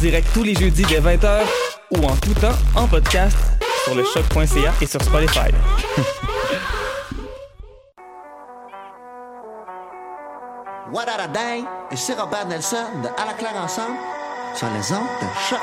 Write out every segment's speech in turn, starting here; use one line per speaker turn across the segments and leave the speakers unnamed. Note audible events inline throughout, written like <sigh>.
direct tous les jeudis dès 20h ou en tout temps en podcast sur le choc.ca et sur Spotify. <laughs>
What a day? Ici Robert Nelson de À la claire ensemble sur les ondes de choc.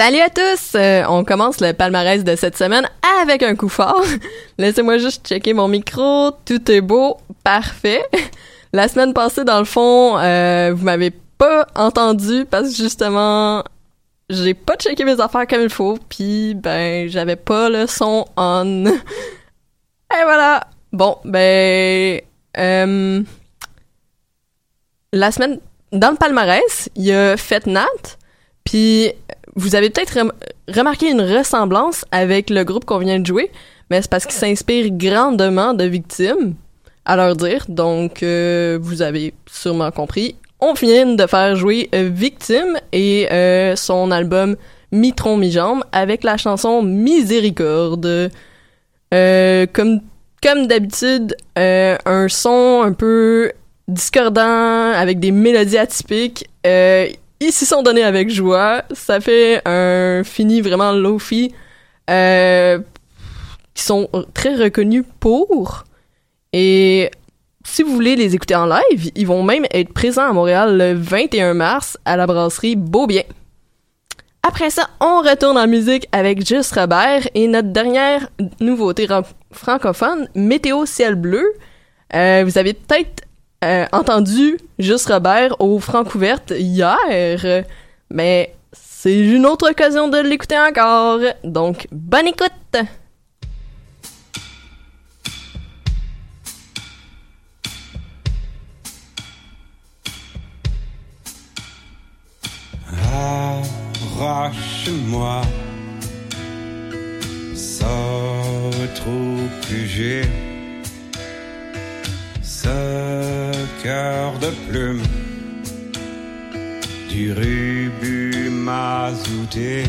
Salut à tous! Euh, on commence le palmarès de cette semaine avec un coup fort. <laughs> Laissez-moi juste checker mon micro. Tout est beau. Parfait. <laughs> La semaine passée, dans le fond, euh, vous m'avez pas entendu parce que justement, j'ai pas checké mes affaires comme il faut, puis ben, j'avais pas le son on. <laughs> Et voilà! Bon, ben... Euh, la semaine... Dans le palmarès, il y a Fête Nat, puis vous avez peut-être remarqué une ressemblance avec le groupe qu'on vient de jouer, mais c'est parce qu'ils s'inspirent grandement de Victimes, à leur dire. Donc, euh, vous avez sûrement compris. On vient de faire jouer euh, Victime et euh, son album Mi-tron mi-jambe avec la chanson Miséricorde. comme comme d'habitude, un son un peu discordant avec des mélodies atypiques ils s'y sont donnés avec joie. Ça fait un fini vraiment low-fi. Euh, qui sont très reconnus pour. Et si vous voulez les écouter en live, ils vont même être présents à Montréal le 21 mars à la brasserie Beaubien. Après ça, on retourne en musique avec Juste Robert et notre dernière nouveauté francophone, Météo Ciel Bleu. Euh, vous avez peut-être euh, entendu Juste Robert au Francouverte hier, mais c'est une autre occasion de l'écouter encore. Donc, bonne écoute!
Arrache-moi cœur de plume. Du rubus mazouté,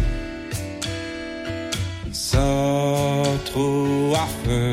ça trop à feu,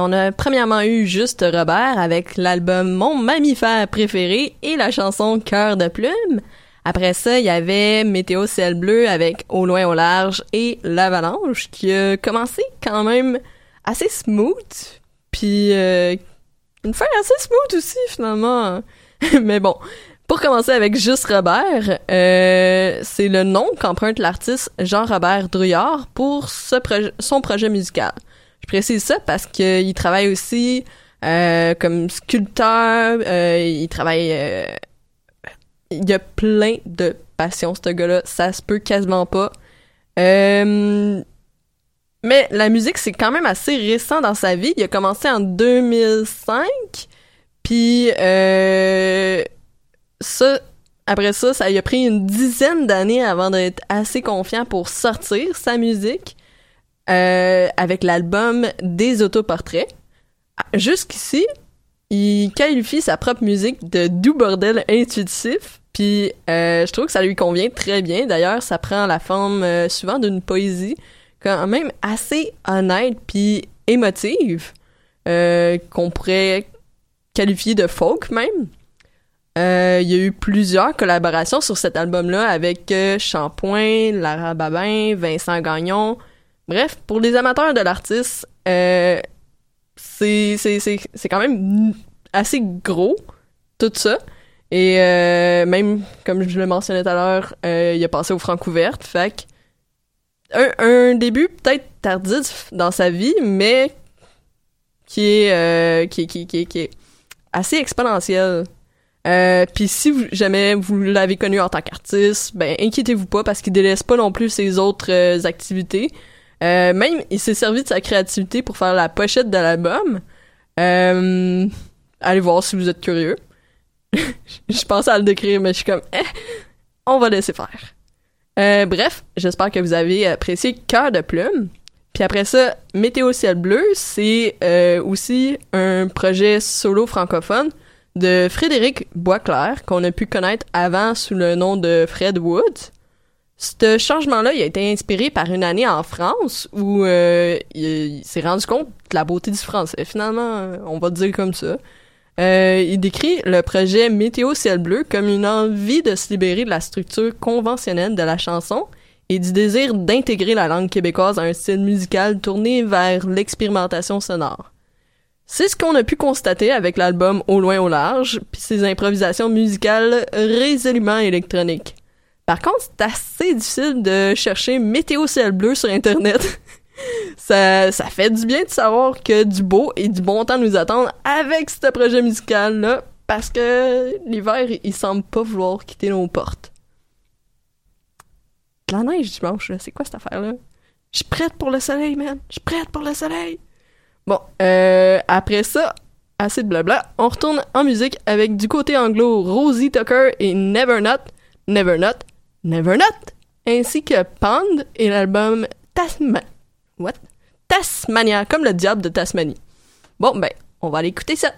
on a premièrement eu Juste Robert avec l'album Mon mammifère préféré et la chanson Cœur de plume. Après ça, il y avait Météo Ciel Bleu avec Au loin au large et L'Avalanche qui a commencé quand même assez smooth. Puis euh, une fin assez smooth aussi finalement. <laughs> Mais bon, pour commencer avec Juste Robert, euh, c'est le nom qu'emprunte l'artiste Jean-Robert Drouillard pour son projet musical. Je précise ça parce qu'il travaille aussi euh, comme sculpteur, euh, il travaille... euh, il a plein de passion, ce gars-là. Ça se peut quasiment pas. Euh, mais la musique, c'est quand même assez récent dans sa vie. Il a commencé en 2005. Puis, euh, ça, après ça, ça a pris une dizaine d'années avant d'être assez confiant pour sortir sa musique euh, avec l'album Des autoportraits. Jusqu'ici, il qualifie sa propre musique de doux bordel intuitif. Puis, euh, je trouve que ça lui convient très bien. D'ailleurs, ça prend la forme euh, souvent d'une poésie quand même assez honnête puis émotive qu'on pourrait qualifier de folk même. Il y a eu plusieurs collaborations sur cet album-là avec Shampoing, Lara Babin, Vincent Gagnon. Bref, pour les amateurs de l'artiste, euh, c'est quand même assez gros, tout ça. Et euh, même, comme je le mentionnais tout à l'heure, euh, il a passé au Francouverte. Fait un, un début peut-être tardif dans sa vie, mais qui est, qui, qui, qui, est assez exponentiel. Puis si jamais vous l'avez connu en tant qu'artiste, ben inquiétez-vous pas parce qu'il délaisse pas non plus ses autres activités. Euh, même il s'est servi de sa créativité pour faire la pochette de l'album. Euh, allez voir si vous êtes curieux. <laughs> je pensais à le décrire, mais je suis comme, eh, on va laisser faire. Euh, bref, j'espère que vous avez apprécié Cœur de plume. Puis après ça, Météo Ciel Bleu, c'est euh, aussi un projet solo francophone de Frédéric Boisclair, qu'on a pu connaître avant sous le nom de Fred Woods. Ce changement-là, il a été inspiré par une année en France où euh, il, s'est rendu compte de la beauté du français. Finalement, euh, on va dire comme ça. Euh, il décrit le projet Météo Ciel Bleu comme une envie de se libérer de la structure conventionnelle de la chanson et du désir d'intégrer la langue québécoise à un style musical tourné vers l'expérimentation sonore. C'est ce qu'on a pu constater avec l'album Au loin au large, puis ses improvisations musicales résolument électroniques. Par contre, c'est assez difficile de chercher Météo Ciel Bleu sur Internet. <laughs> ça, fait du bien de savoir que du beau et du bon temps nous attendent avec ce projet musical-là, parce que l'hiver, il semble pas vouloir quitter nos portes. De la neige dimanche, c'est quoi cette affaire-là? Je suis prête pour le soleil, man! Je suis prête pour le soleil! Bon, euh, après ça, assez de blabla, on retourne en musique avec du côté anglo Rosie Tucker et Never Not, Never Not, Never Not, ainsi que Pond et l'album Tasma... What? Tasmania, comme le diable de Tasmanie. Bon, ben, on va aller écouter ça.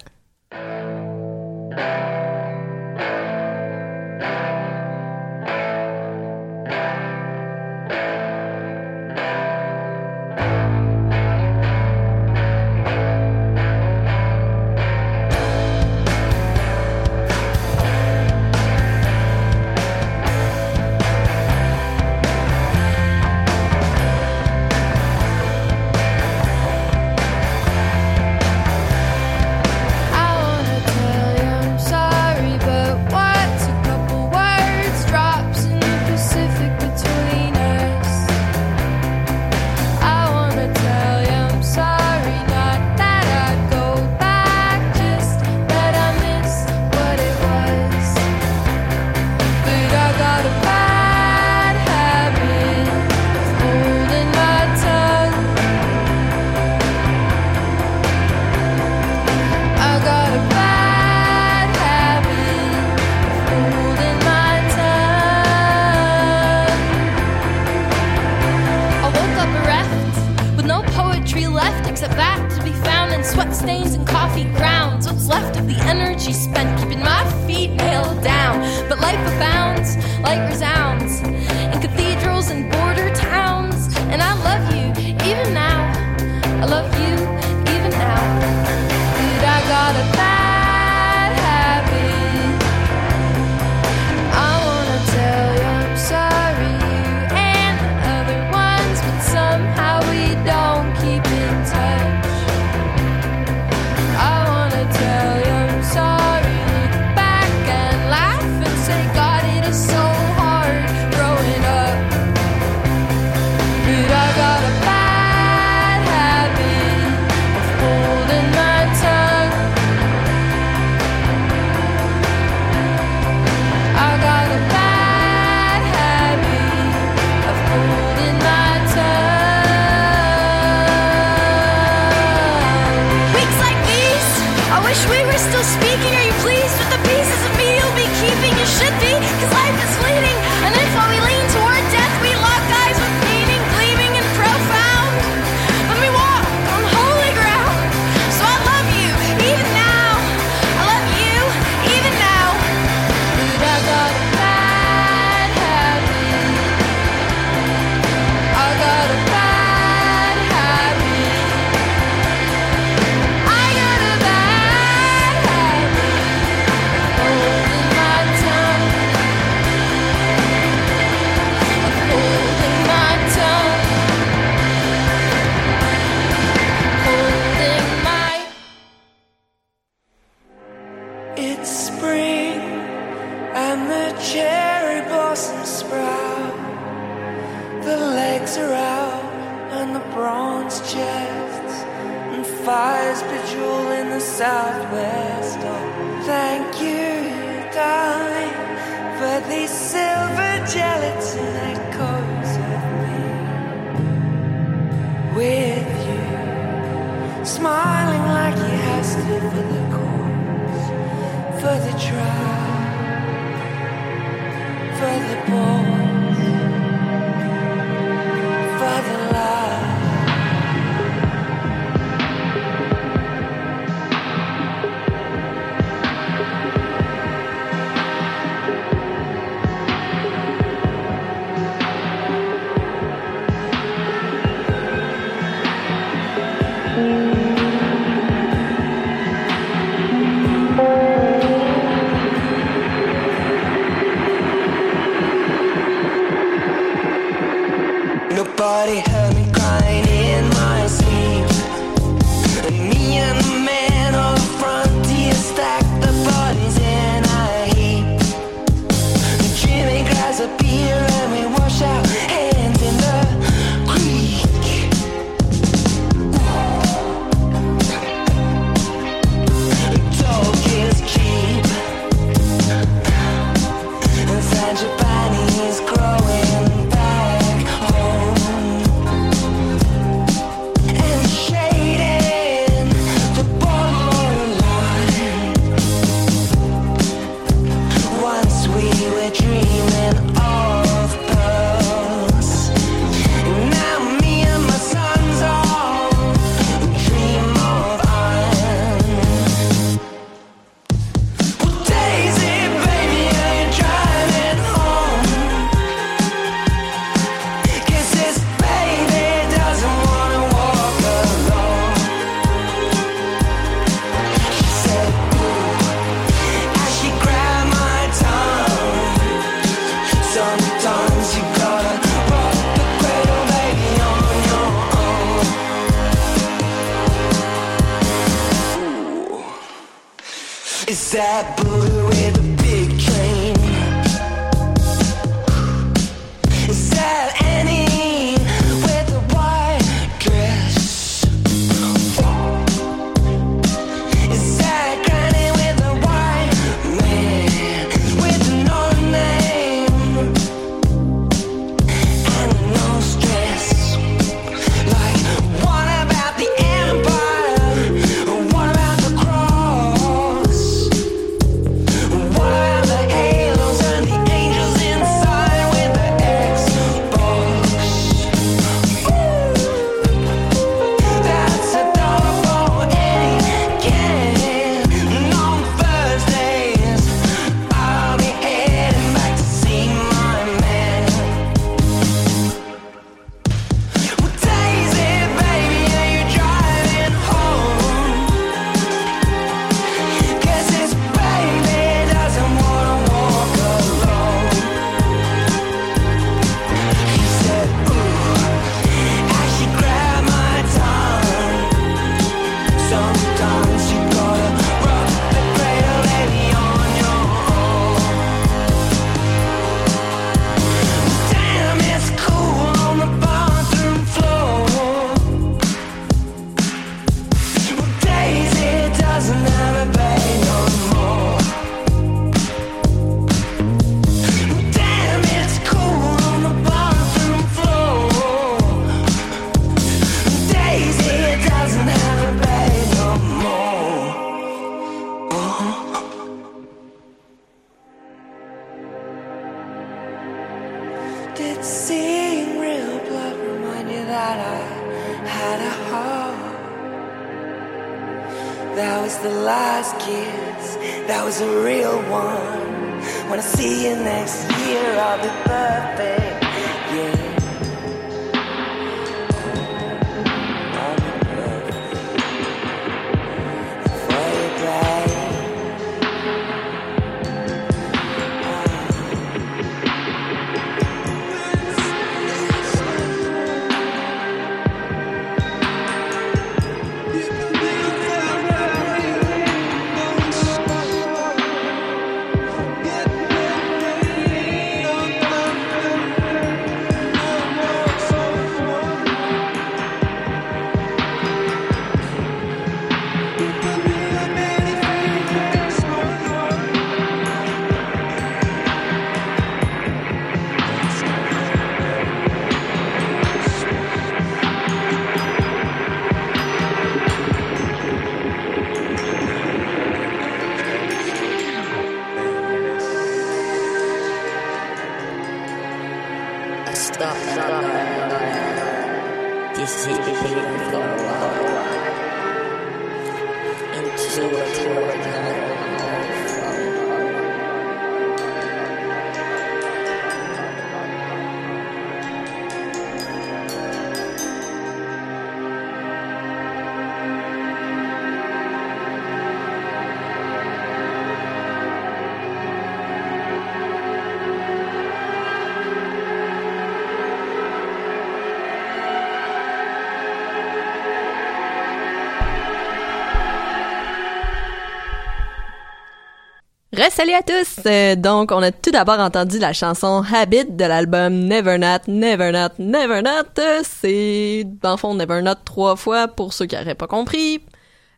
Salut à tous! Euh, donc, on a tout d'abord entendu la chanson Habit de l'album Never Not, Never Not, Never Not. C'est, dans le fond, Never Not trois fois pour ceux qui n'auraient pas compris.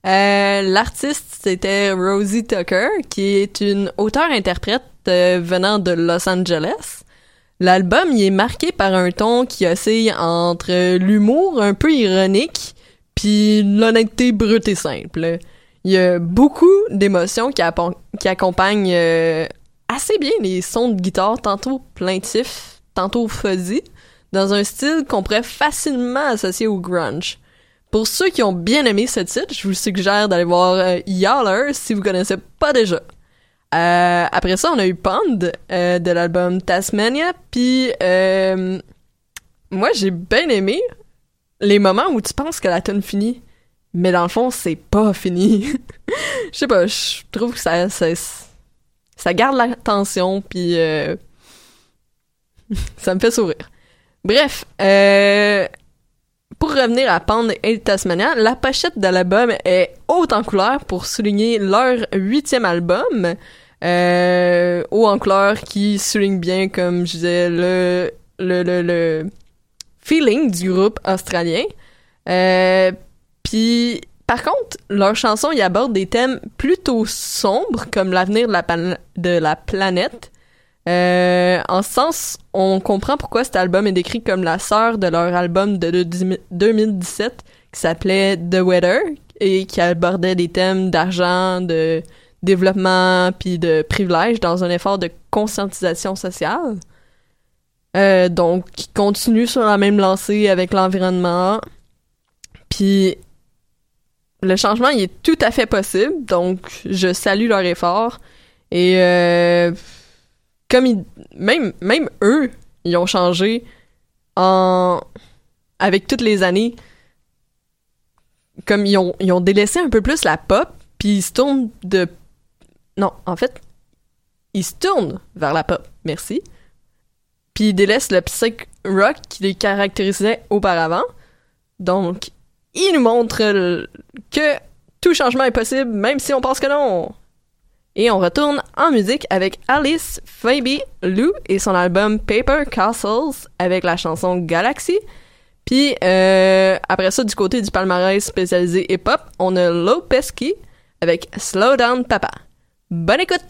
Euh, L'artiste, c'était Rosie Tucker, qui est une auteure-interprète euh, venant de Los Angeles. L'album, il est marqué par un ton qui oscille entre l'humour un peu ironique puis l'honnêteté brute et simple. Il y a beaucoup d'émotions qui, accompagnent euh, assez bien les sons de guitare, tantôt plaintifs, tantôt fuzzy, dans un style qu'on pourrait facilement associer au grunge. Pour ceux qui ont bien aimé ce titre, je vous suggère d'aller voir euh, Yaller si vous connaissez pas déjà. Euh, après ça, on a eu Pond euh, de l'album Tasmania, puis moi j'ai bien aimé les moments où tu penses que la tune finit, mais dans le fond c'est pas <laughs> fini. Je sais pas, je trouve que ça ça, ça garde l'attention puis euh, <laughs> ça me fait sourire. Bref, euh, pour revenir à Pond et Tasmania, la pochette de l'album est haute en couleur pour souligner leur huitième album. Euh, haut en couleur qui souligne bien, comme je disais, le, le, le, le feeling du groupe australien. Euh, Puis, par contre, leurs chansons y abordent des thèmes plutôt sombres, comme l'avenir de la, planète. Euh, en ce sens, on comprend pourquoi cet album est décrit comme la sœur de leur album de, de 2017 qui s'appelait The Weather et qui abordait des thèmes d'argent, de développement puis de privilèges dans un effort de conscientisation sociale. Euh, donc, qui continue sur la même lancée avec l'environnement. Puis, le changement, il est tout à fait possible. Donc, je salue leur effort. Et euh, comme ils, même, même eux, ils ont changé en avec toutes les années. Comme ils ont, délaissé un peu plus la pop, puis ils se tournent de... Non, en fait, ils se tournent vers la pop, merci. Puis ils délaissent le psych rock qui les caractérisait auparavant. Donc, ils nous montrent le- que tout changement est possible, même si on pense que non. Et on retourne en musique avec Alice Phoebe Lou et son album Paper Castles avec la chanson Galaxy. Puis euh, après ça, du côté du palmarès spécialisé hip-hop, on a Lopeski avec Slow Down Papa. Bonne écoute!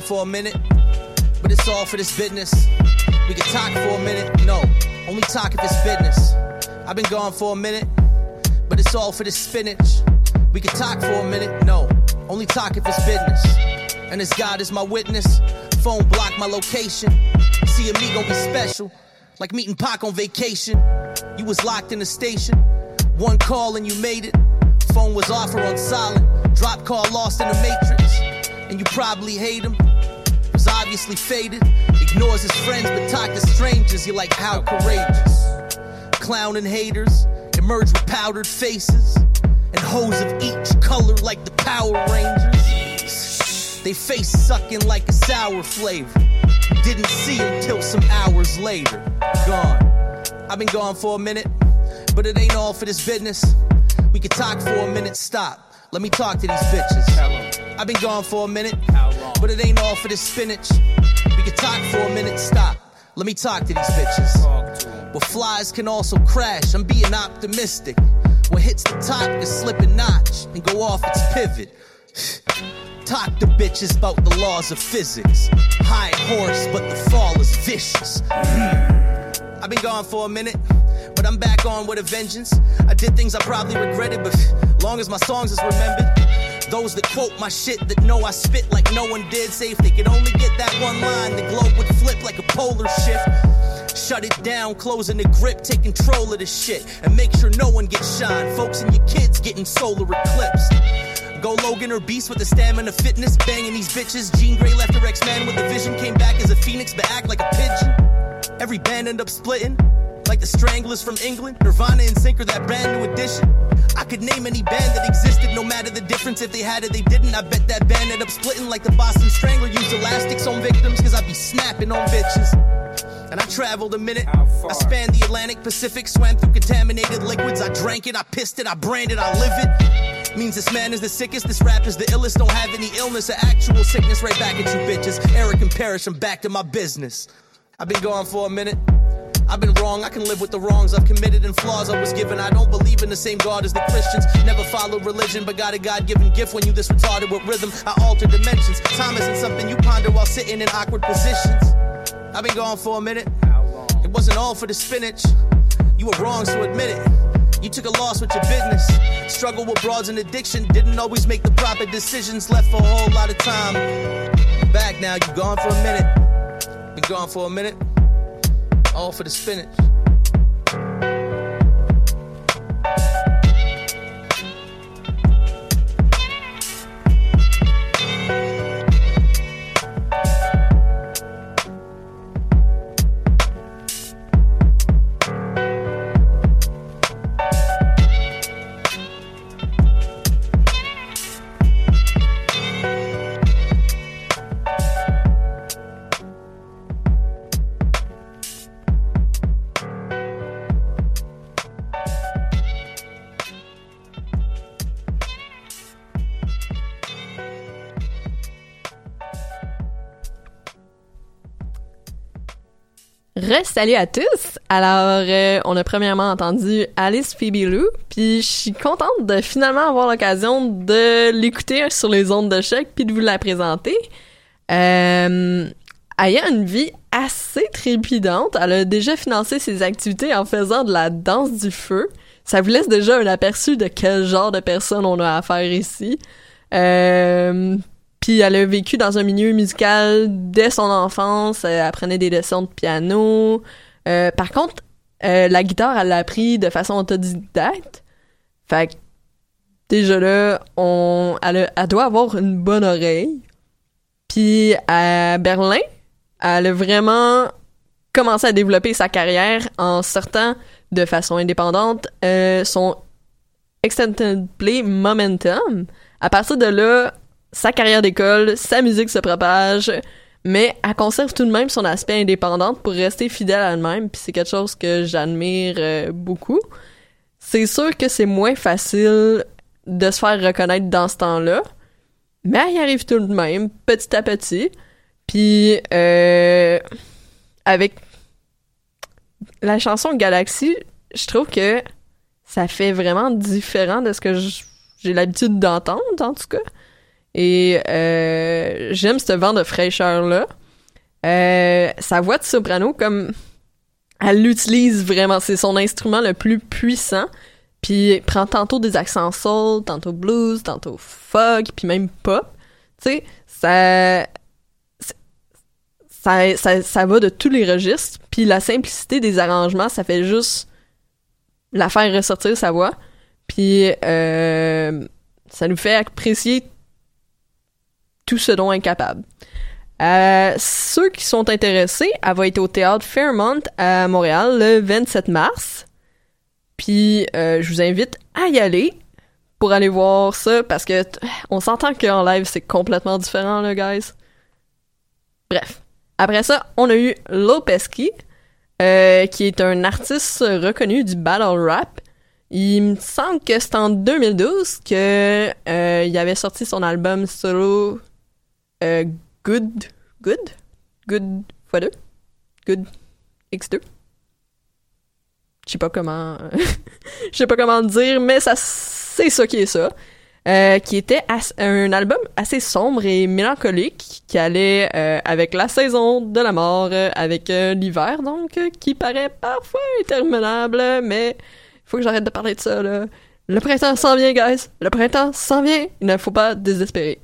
For a minute, but it's all for this business. We can talk for a minute, no, only talk if it's business. I've been gone for a minute, but it's all for this spinach. We can talk for a minute, no, only talk if it's business. And as God is my witness, phone block my location. See me gon' be special, like meeting Pac on vacation. You was locked in the station, one call and you made it. Phone was off or on silent, drop call lost in the matrix. And you probably hate him, obviously faded. Ignores his friends but talk to strangers. You're like, how courageous. Clowning haters, emerge with powdered faces. And hoes of each color like the Power Rangers. They face sucking like a sour flavor. Didn't see him till some hours later. Gone. I've been gone for a minute, but it ain't all for this business. We could talk for a minute, stop. Let me talk to these bitches. I've been gone for a minute, but it ain't all for this spinach. We could talk for a minute, stop. Let me talk to these bitches. Well, flies can also crash. I'm being optimistic. What hits the top can slip a notch and go off its pivot. <sighs> Talk to bitches about the laws of physics. High horse, but the fall is vicious. Hmm. I've been gone for a minute, but I'm back on with a vengeance. I did things I probably regretted, but <sighs> long as my songs is remembered. Those that quote my shit that know I spit like no one did say if they could only get that one line, the globe would flip like a polar shift. Shut it down, closing the grip, take control of the shit, and make sure no one gets shine. Folks and your kids getting solar eclipsed. Go Logan or Beast with the stamina fitness, banging these bitches. Jean Grey left her ex-man with a vision, came back as a phoenix, but act like a pigeon. Every band end up splitting, like the Stranglers from England, Nirvana and Sync that brand new edition. I could name any band that existed, no matter the difference. If they had it, they didn't. I bet that band ended up splitting like the Boston Strangler used elastics on victims, cause I be snapping on bitches. And I traveled a minute. I spanned the Atlantic Pacific, swam through contaminated liquids. I drank it, I pissed it, I branded, I live it. Means this man is the sickest, this rap is the illest. Don't have any illness or actual sickness. Right back at you bitches. Eric and Parrish, I'm back to my business. I've been gone for a minute. I've been wrong, I can live with the wrongs I've committed and flaws I was given. I don't believe in the same God as the Christians. Never followed religion, but got a God given gift when you this retarded with rhythm. I alter dimensions. Time isn't something you ponder while sitting in awkward positions. I've been gone for a minute. It wasn't all for the spinach. You were wrong, so admit it. You took a loss with your business. Struggle with broads and addiction. Didn't always make the proper decisions. Left for a whole lot of time. Back now, you gone for a minute. Been gone for a minute. All for the spinach.
Salut à tous! Alors, euh, on a premièrement entendu Alice Phoebe Lou, puis je suis contente de finalement avoir l'occasion de l'écouter sur les ondes de choc, puis de vous la présenter. Euh, elle a une vie assez trépidante. Elle a déjà financé ses activités en faisant de la danse du feu. Ça vous laisse déjà un aperçu de quel genre de personne on a affaire ici. Euh, puis elle a vécu dans un milieu musical dès son enfance. Elle apprenait des leçons de piano. Euh, par contre, euh, la guitare, elle l'a appris de façon autodidacte. Fait que, déjà là, elle, doit avoir une bonne oreille. Puis à Berlin, elle a vraiment commencé à développer sa carrière en sortant de façon indépendante euh, son Extended Play Momentum. À partir de là, sa carrière d'école, sa musique se propage, mais elle conserve tout de même son aspect indépendante pour rester fidèle à elle-même, puis c'est quelque chose que j'admire euh, beaucoup. C'est sûr que c'est moins facile de se faire reconnaître dans ce temps-là, mais elle y arrive tout de même, petit à petit. Puis, euh, avec la chanson Galaxy, je trouve que ça fait vraiment différent de ce que j'ai l'habitude d'entendre, en tout cas. Et euh, j'aime ce vent de fraîcheur-là. Euh, sa voix de soprano, comme elle l'utilise vraiment, c'est son instrument le plus puissant. Puis elle prend tantôt des accents soul, tantôt blues, tantôt folk, puis même pop. Tu sais, ça, ça, ça, ça va de tous les registres. Puis la simplicité des arrangements, ça fait juste la faire ressortir sa voix. Puis euh, ça nous fait apprécier tout ce dont elle est capable. Euh, ceux qui sont intéressés, elle va être au théâtre Fairmont à Montréal le 27 mars. Puis euh, je vous invite à y aller pour aller voir ça parce que on s'entend qu'en live c'est complètement différent là, guys. Bref. Après ça, on a eu Lopeski, euh, qui est un artiste reconnu du battle rap. Il me semble que c'est en 2012 que il avait sorti son album solo euh, Good Good Good x2 Good X2 je sais pas comment <laughs> je sais pas comment dire mais ça c'est ça qui est ça. Euh, qui était un album assez sombre et mélancolique qui allait euh, avec la saison de la mort euh, avec l'hiver donc qui paraît parfois interminable mais faut que j'arrête de parler de ça là. Le printemps s'en vient guys. Le printemps s'en vient. Il ne faut pas désespérer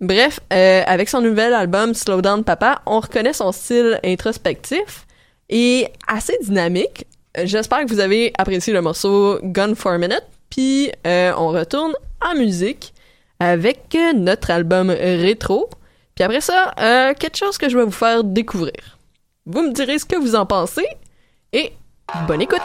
Bref, euh, avec son nouvel album Slow Down Papa, on reconnaît son style introspectif et assez dynamique. J'espère que vous avez apprécié le morceau Gun for a Minute, puis euh, on retourne en musique avec notre album rétro. Puis après ça, euh, quelque chose que je vais vous faire découvrir. Vous me direz ce que vous en pensez et bonne écoute!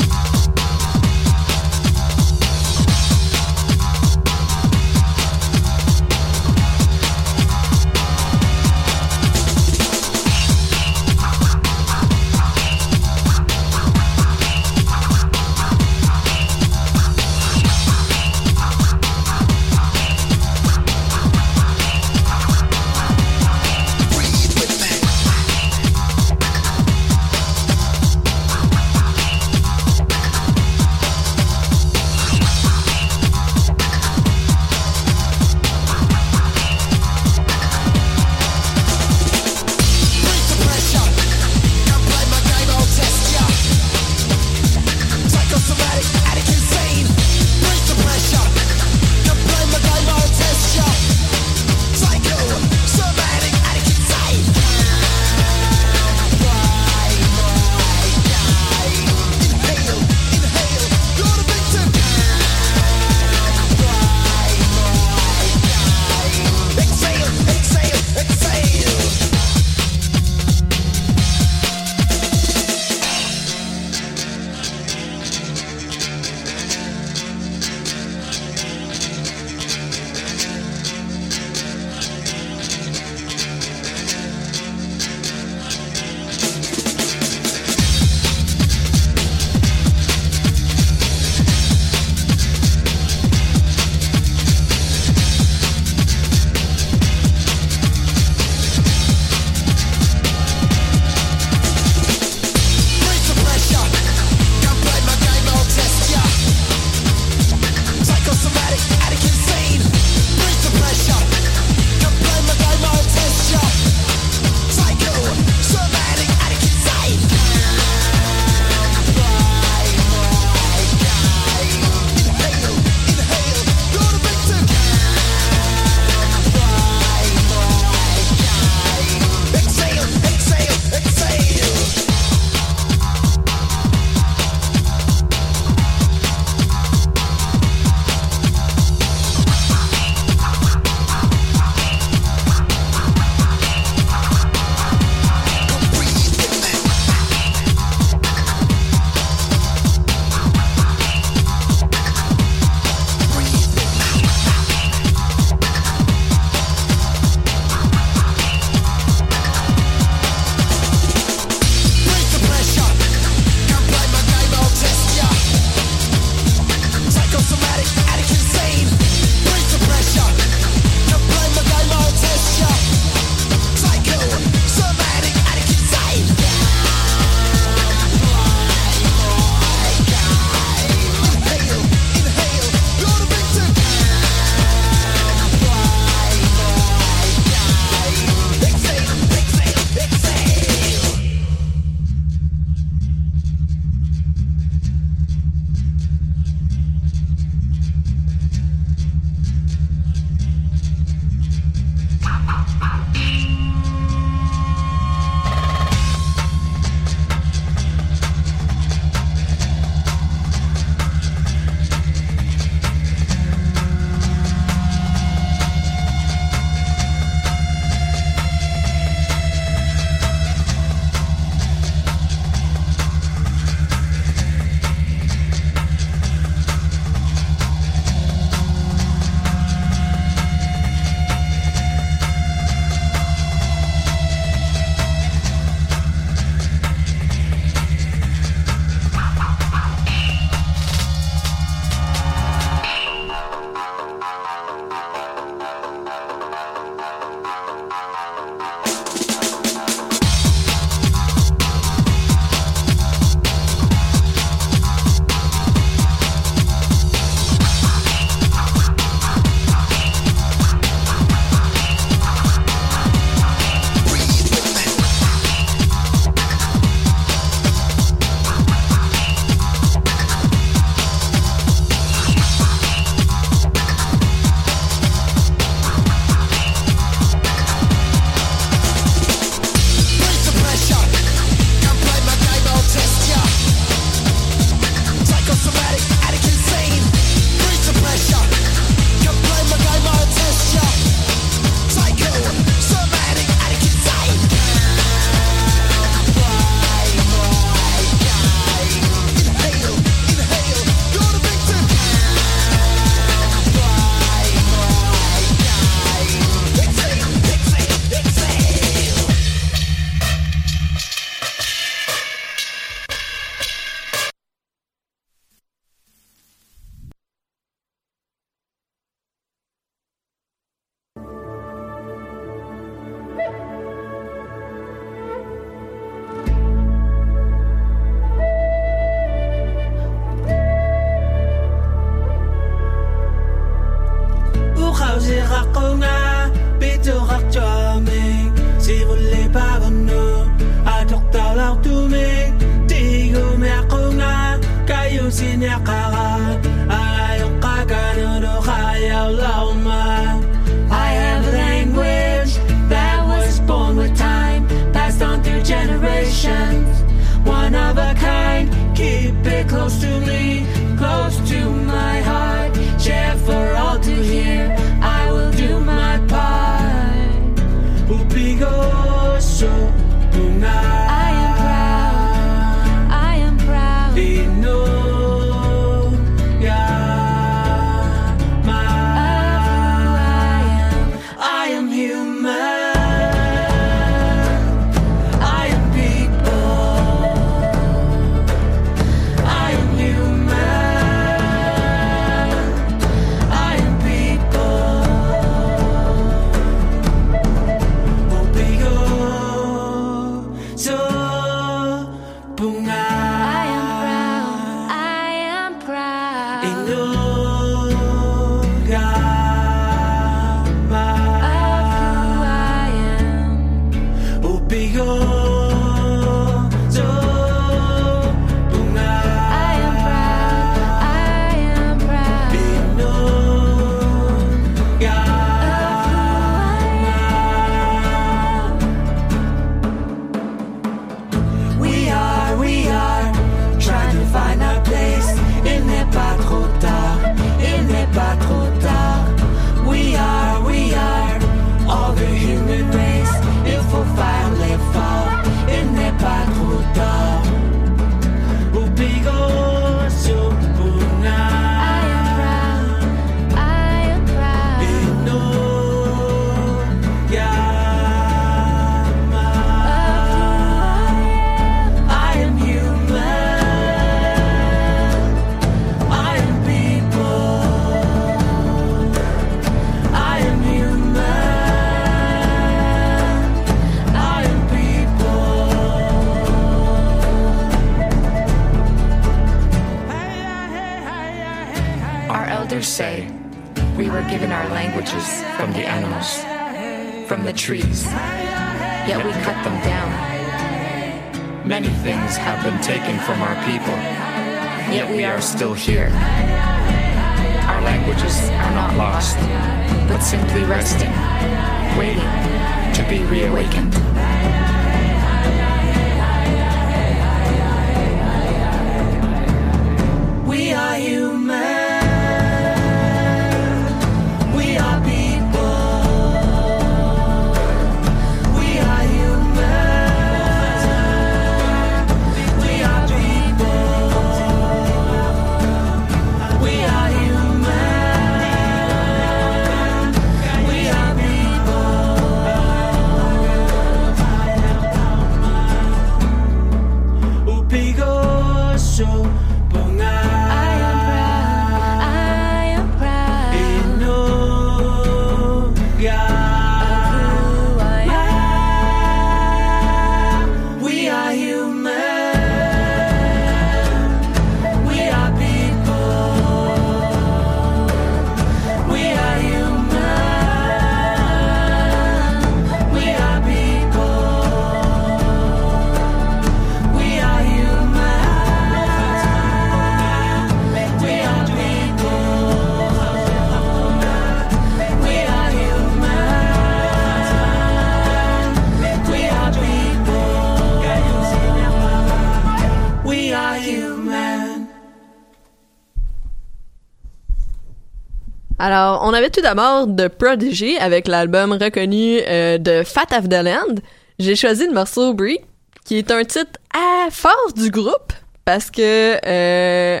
Tout d'abord The Prodigy avec l'album reconnu euh, de Fat of the Land. J'ai choisi le morceau Breed, qui est un titre à fort du groupe, parce que, euh,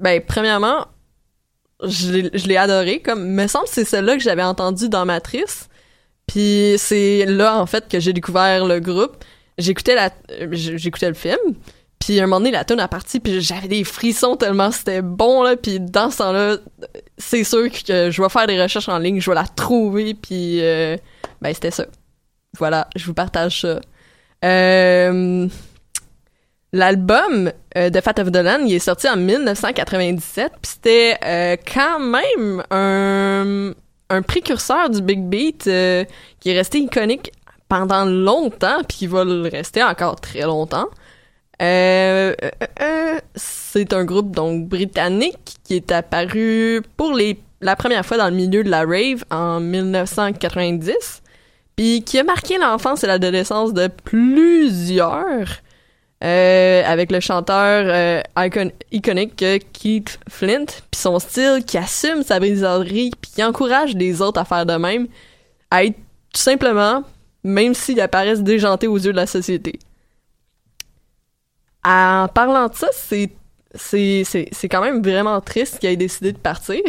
ben, premièrement, je l'ai- adoré. Comme, me semble c'est celle-là que j'avais entendu dans Matrice. Puis c'est là, en fait, que j'ai découvert le groupe. J'écoutais la, euh, j'écoutais le film. Puis un moment donné, la tune a parti, puis j'avais des frissons tellement c'était bon, là. Puis dans ce temps-là, c'est sûr que je vais faire des recherches en ligne, je vais la trouver, puis euh, ben c'était ça. Voilà, je vous partage ça. Euh, L'album euh, de Fat of the Land, il est sorti en 1997, puis c'était quand même un, un précurseur du big beat qui est resté iconique pendant longtemps, puis qui va le rester encore très longtemps. Euh, euh, euh, c'est un groupe donc britannique qui est apparu pour les, la première fois dans le milieu de la rave en 1990, puis qui a marqué l'enfance et l'adolescence de plusieurs, euh, avec le chanteur icon- iconique Keith Flint, puis son style qui assume sa bizarrerie, puis qui encourage les autres à faire de même, à être tout simplement, même s'ils apparaissent déjantés aux yeux de la société. En parlant de ça, c'est c'est quand même vraiment triste qu'il ait décidé de partir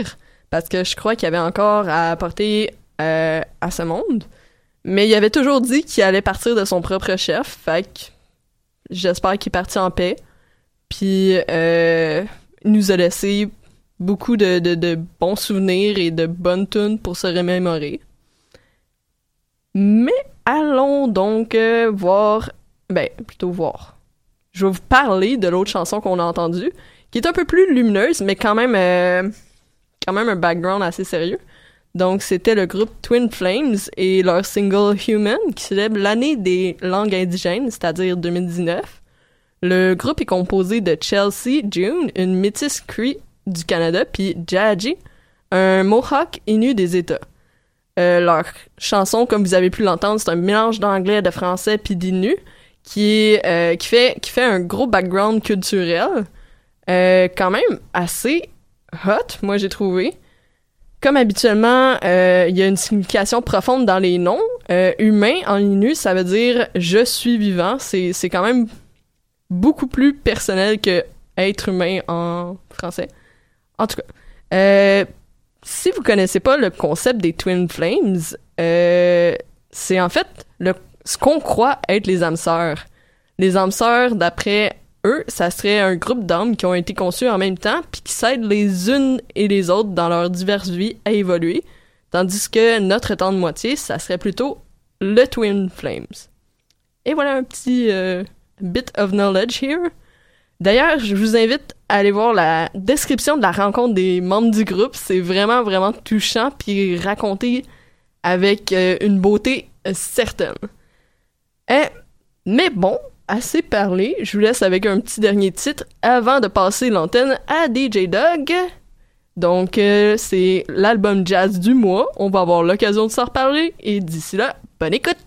parce que je crois qu'il avait encore à apporter euh, à ce monde. Mais il avait toujours dit qu'il allait partir de son propre chef, fait que j'espère qu'il est parti en paix. Puis euh, il nous a laissé beaucoup de, de, de bons souvenirs et de bonnes tunes pour se remémorer. Mais allons donc euh, voir, ben plutôt voir. Je vais vous parler de l'autre chanson qu'on a entendue, qui est un peu plus lumineuse, mais quand même, euh, quand même un background assez sérieux. Donc c'était le groupe Twin Flames et leur single Human qui célèbre l'année des langues indigènes, c'est-à-dire 2019. Le groupe est composé de Chelsea June, une métisse Cree du Canada, puis Jaji, un Mohawk Innu des États. Euh, leur chanson, comme vous avez pu l'entendre, c'est un mélange d'anglais, de français puis d'innu qui euh, qui fait qui fait un gros background culturel euh, quand même assez hot, moi j'ai trouvé. Comme habituellement, euh, il y a une signification profonde dans les noms. Humain en innu, ça veut dire je suis vivant. C'est c'est quand même beaucoup plus personnel que être humain en français. En tout cas, si vous connaissez pas le concept des Twin Flames, c'est en fait le, ce qu'on croit être les âmes sœurs. Les âmes sœurs, d'après eux, ça serait un groupe d'âmes qui ont été conçus en même temps puis qui s'aident les unes et les autres dans leurs diverses vies à évoluer, tandis que notre temps de moitié, ça serait plutôt le Twin Flames. Et voilà un petit euh, bit of knowledge here. D'ailleurs, je vous invite à aller voir la description de la rencontre des membres du groupe. C'est vraiment, vraiment touchant, puis raconté avec euh, une beauté euh, certaine. Eh, mais bon, assez parlé. Je vous laisse avec un petit dernier titre avant de passer l'antenne à DJ Dog. Donc, euh, c'est l'album jazz du mois. On va avoir l'occasion de s'en reparler. Et d'ici là, bonne écoute!